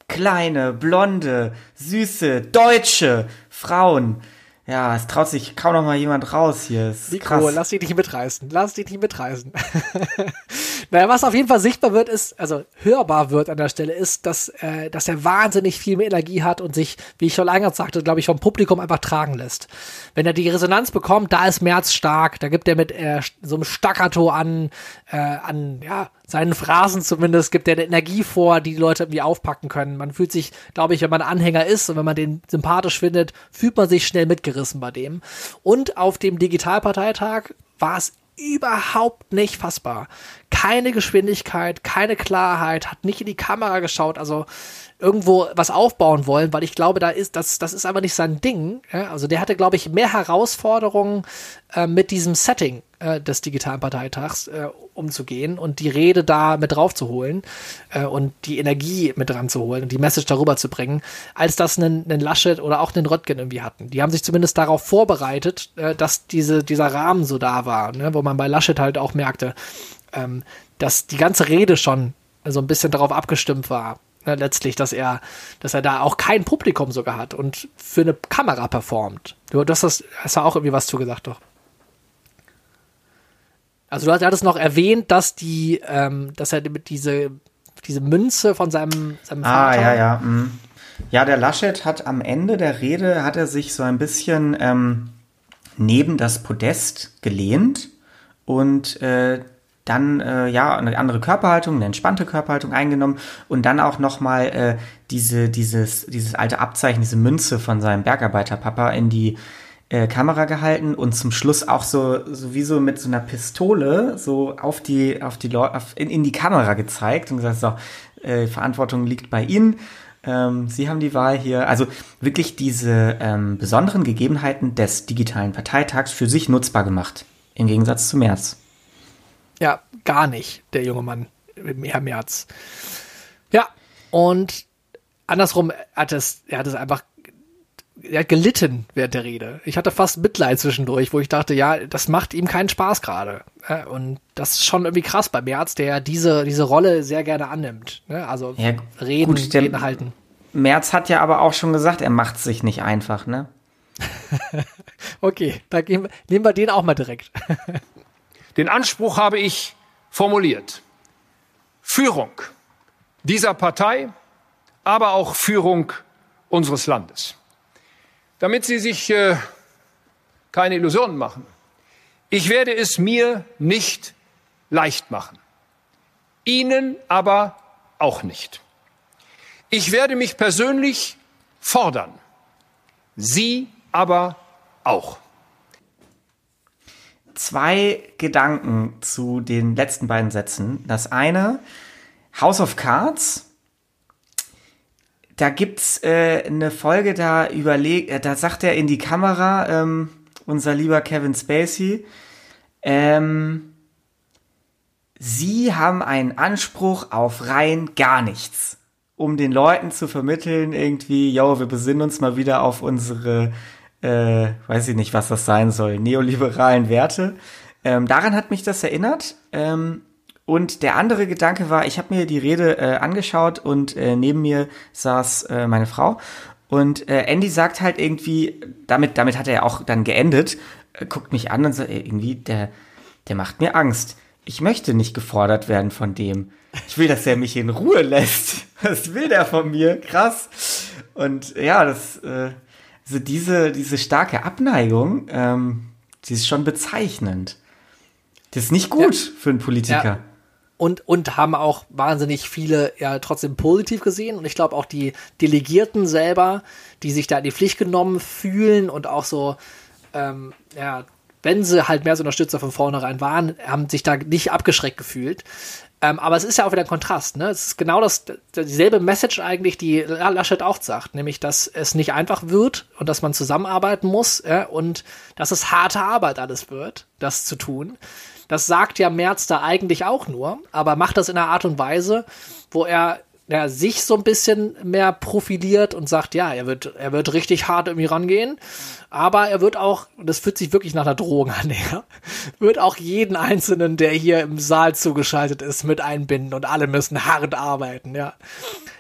kleine, blonde, süße, deutsche Frauen. Ja, es traut sich kaum noch mal jemand raus hier. Ist Nico, krass. lass dich nicht mitreißen. Lass dich nicht mitreißen. naja, was auf jeden Fall sichtbar wird, ist, also hörbar wird an der Stelle, ist, dass, äh, dass er wahnsinnig viel mehr Energie hat und sich, wie ich schon eingangs sagte, glaube ich, vom Publikum einfach tragen lässt. Wenn er die Resonanz bekommt, da ist Merz stark, da gibt er mit äh, so einem Staccato an, äh, an, ja, seinen Phrasen zumindest, gibt er eine Energie vor, die die Leute irgendwie aufpacken können. Man fühlt sich, glaube ich, wenn man Anhänger ist und wenn man den sympathisch findet, fühlt man sich schnell mitgerissen bei dem. Und auf dem Digitalparteitag war es überhaupt nicht fassbar. Keine Geschwindigkeit, keine Klarheit, hat nicht in die Kamera geschaut, also irgendwo was aufbauen wollen, weil ich glaube, da ist das das ist einfach nicht sein Ding. Ja? Also der hatte, glaube ich, mehr Herausforderungen äh, mit diesem Setting äh, des digitalen Parteitags äh, umzugehen und die Rede da mit drauf zu holen äh, und die Energie mit dran zu holen und die Message darüber zu bringen, als das einen, einen Laschet oder auch einen Röttgen irgendwie hatten. Die haben sich zumindest darauf vorbereitet, äh, dass diese, dieser Rahmen so da war, ne? wo man bei Laschet halt auch merkte, ähm, dass die ganze Rede schon so ein bisschen darauf abgestimmt war, ne, letztlich, dass er, dass er da auch kein Publikum sogar hat und für eine Kamera performt. Du hast das, hast da auch irgendwie was zugesagt, doch. Also du hattest noch erwähnt, dass die, ähm, dass er diese, diese Münze von seinem, seinem Ah, Vater. ja, ja. mm. Ja, der Laschet hat am Ende der Rede, hat er sich so ein bisschen ähm, neben das Podest gelehnt und äh, dann äh, ja eine andere Körperhaltung, eine entspannte Körperhaltung eingenommen und dann auch noch mal äh, diese dieses dieses alte Abzeichen, diese Münze von seinem Bergarbeiterpapa in die äh, Kamera gehalten und zum Schluss auch so sowieso mit so einer Pistole so auf die auf die Leute in, in die Kamera gezeigt und gesagt so äh, Verantwortung liegt bei Ihnen. Ähm, Sie haben die Wahl hier. Also wirklich diese ähm, besonderen Gegebenheiten des digitalen Parteitags für sich nutzbar gemacht. Im Gegensatz zu März. Ja, gar nicht, der junge Mann, Herr Merz. Ja, und andersrum hat es, er hat es einfach, er hat gelitten während der Rede. Ich hatte fast Mitleid zwischendurch, wo ich dachte, ja, das macht ihm keinen Spaß gerade. Ja, Und das ist schon irgendwie krass bei Merz, der diese, diese Rolle sehr gerne annimmt. Ne? Also Ja, reden, gut, reden halten. Merz hat ja aber auch schon gesagt, er macht sich nicht einfach, ne? Okay, da gehen nehmen wir den auch mal direkt. Den Anspruch habe ich formuliert. Führung dieser Partei, aber auch Führung unseres Landes. Damit Sie sich äh, keine Illusionen machen. Ich werde es mir nicht leicht machen. Ihnen aber auch nicht. Ich werde mich persönlich fordern. Sie aber auch. Zwei Gedanken zu den letzten beiden Sätzen. Das eine, House of Cards. Da gibt's äh, eine Folge, da überlegt, äh, da sagt er in die Kamera, ähm, unser lieber Kevin Spacey, ähm, Sie haben einen Anspruch auf rein gar nichts, um den Leuten zu vermitteln, irgendwie, yo, wir besinnen uns mal wieder auf unsere, äh, weiß ich nicht, was das sein soll, neoliberalen Werte. Ähm, daran hat mich das erinnert. Ähm, und der andere Gedanke war, ich habe mir die Rede äh, angeschaut und äh, neben mir saß äh, meine Frau. Und äh, Andy sagt halt irgendwie, damit, damit hat er ja auch dann geendet, äh, guckt mich an und sagt, ey, irgendwie, der, der macht mir Angst. Ich möchte nicht gefordert werden von dem. Ich will, dass er mich in Ruhe lässt. Was will der von mir? Krass. Und ja, das, äh, also diese, diese starke Abneigung, ähm, die ist schon bezeichnend. Das ist nicht gut für einen Politiker. Ja. Und, und haben auch wahnsinnig viele ja trotzdem positiv gesehen. Und ich glaube auch die Delegierten selber, die sich da in die Pflicht genommen fühlen und auch so, ähm, ja, wenn sie halt mehr so Unterstützer von vornherein waren, haben sich da nicht abgeschreckt gefühlt. Ähm, aber es ist ja auch wieder ein Kontrast, ne? Es ist genau das, dieselbe Message eigentlich, die Laschet auch sagt, nämlich, dass es nicht einfach wird und dass man zusammenarbeiten muss, ja, und dass es harte Arbeit alles wird, das zu tun. Das sagt ja Merz da eigentlich auch nur, aber macht das in einer Art und Weise, wo er ja, sich so ein bisschen mehr profiliert und sagt, ja, er wird, er wird richtig hart irgendwie rangehen, aber er wird auch, das fühlt sich wirklich nach einer Drohung an, ja, wird auch jeden Einzelnen, der hier im Saal zugeschaltet ist, mit einbinden und alle müssen hart arbeiten, ja.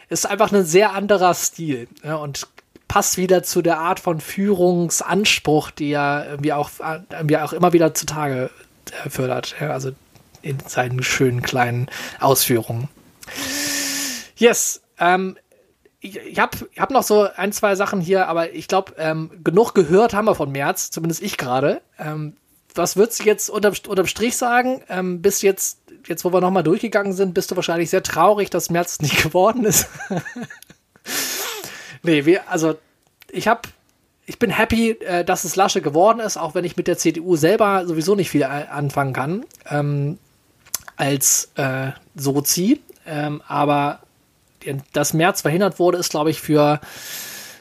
Ist einfach ein sehr anderer Stil, ja, und passt wieder zu der Art von Führungsanspruch, die er irgendwie auch, irgendwie auch immer wieder zutage äh, fördert, also in seinen schönen kleinen Ausführungen. Yes. Ähm, ich, ich habe hab noch so ein, zwei Sachen hier, aber ich glaube, ähm, genug gehört haben wir von März, zumindest ich gerade. Ähm, was würdest du jetzt unterm, unterm Strich sagen? Ähm, bis jetzt, jetzt wo wir nochmal durchgegangen sind, bist du wahrscheinlich sehr traurig, dass März nicht geworden ist. nee, wir, also ich habe ich bin happy, äh, dass es Lasche geworden ist, auch wenn ich mit der CDU selber sowieso nicht viel anfangen kann ähm, als äh, Sozi. Ähm, aber dass März verhindert wurde, ist, glaube ich, für,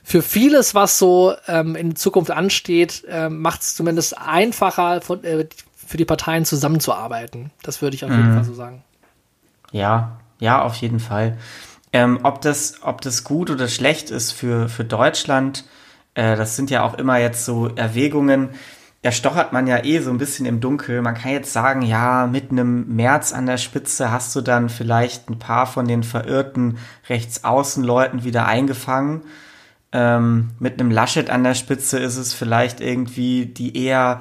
für vieles, was so ähm, in Zukunft ansteht, äh, macht es zumindest einfacher von, äh, für die Parteien zusammenzuarbeiten. Das würde ich auf jeden mhm. Fall so sagen. Ja, ja, auf jeden Fall. Ähm, ob, das, ob das gut oder schlecht ist für, für Deutschland, äh, das sind ja auch immer jetzt so Erwägungen da stochert man ja eh so ein bisschen im Dunkel. Man kann jetzt sagen, ja, mit einem März an der Spitze hast du dann vielleicht ein paar von den verirrten Rechtsaußenleuten wieder eingefangen. Ähm, mit einem Laschet an der Spitze ist es vielleicht irgendwie die eher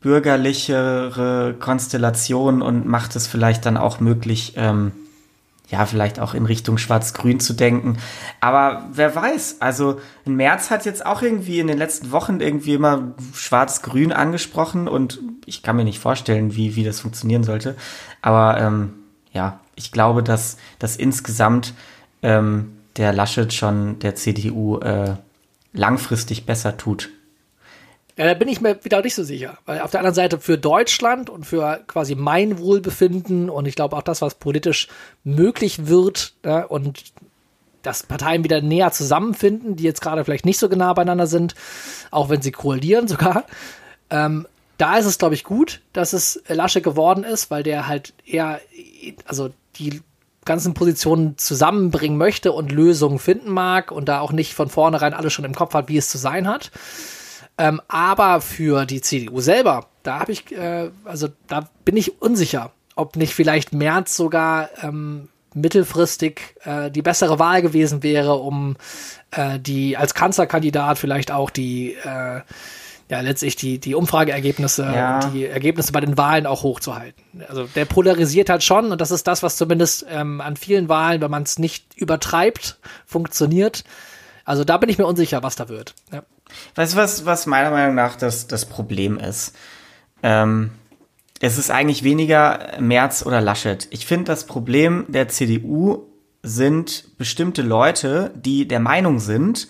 bürgerlichere Konstellation und macht es vielleicht dann auch möglich, ähm, ja, vielleicht auch in Richtung Schwarz-Grün zu denken. Aber wer weiß, also in März hat jetzt auch irgendwie in den letzten Wochen irgendwie immer Schwarz-Grün angesprochen und ich kann mir nicht vorstellen, wie, wie das funktionieren sollte. Aber ähm, ja, ich glaube, dass, dass insgesamt ähm, der Laschet schon der CDU äh, langfristig besser tut ja, da bin ich mir wieder nicht so sicher. Weil auf der anderen Seite für Deutschland und für quasi mein Wohlbefinden und ich glaube auch das, was politisch möglich wird ja, und dass Parteien wieder näher zusammenfinden, die jetzt gerade vielleicht nicht so genau beieinander sind, auch wenn sie koalieren sogar. Ähm, da ist es, glaube ich, gut, dass es Lasche geworden ist, weil der halt eher, also die ganzen Positionen zusammenbringen möchte und Lösungen finden mag und da auch nicht von vornherein alles schon im Kopf hat, wie es zu sein hat. Ähm, aber für die CDU selber, da habe ich, äh, also da bin ich unsicher, ob nicht vielleicht Merz sogar ähm, mittelfristig äh, die bessere Wahl gewesen wäre, um äh, die als Kanzlerkandidat vielleicht auch die äh, ja letztlich die die Umfrageergebnisse ja. die Ergebnisse bei den Wahlen auch hochzuhalten. Also der polarisiert halt schon und das ist das, was zumindest ähm, an vielen Wahlen, wenn man es nicht übertreibt, funktioniert. Also da bin ich mir unsicher, was da wird. Ja. Weißt du, was, was meiner Meinung nach das, das Problem ist? Ähm, es ist eigentlich weniger Merz oder Laschet. Ich finde, das Problem der CDU sind bestimmte Leute, die der Meinung sind,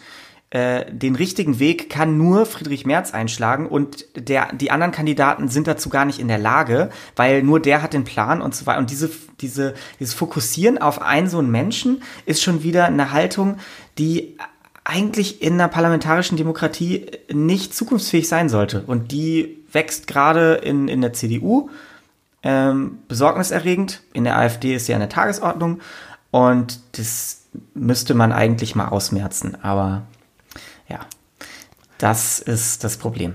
äh, den richtigen Weg kann nur Friedrich Merz einschlagen und der, die anderen Kandidaten sind dazu gar nicht in der Lage, weil nur der hat den Plan und so weiter. Und diese, diese, dieses Fokussieren auf einen so einen Menschen ist schon wieder eine Haltung, die eigentlich in einer parlamentarischen Demokratie nicht zukunftsfähig sein sollte. Und die wächst gerade in, in der CDU ähm, besorgniserregend. In der AfD ist sie an der Tagesordnung. Und das müsste man eigentlich mal ausmerzen. Aber ja, das ist das Problem.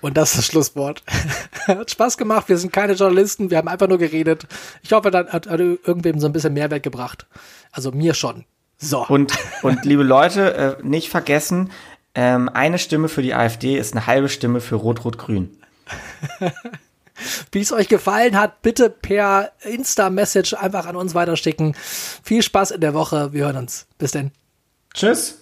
Und das ist das Schlusswort. hat Spaß gemacht. Wir sind keine Journalisten. Wir haben einfach nur geredet. Ich hoffe, das hat, hat irgendwem so ein bisschen Mehrwert gebracht. Also mir schon. So. Und, und liebe Leute, äh, nicht vergessen, ähm, eine Stimme für die AfD ist eine halbe Stimme für Rot-Rot-Grün. Wie es euch gefallen hat, bitte per Insta-Message einfach an uns weiterschicken. Viel Spaß in der Woche. Wir hören uns. Bis denn. Tschüss.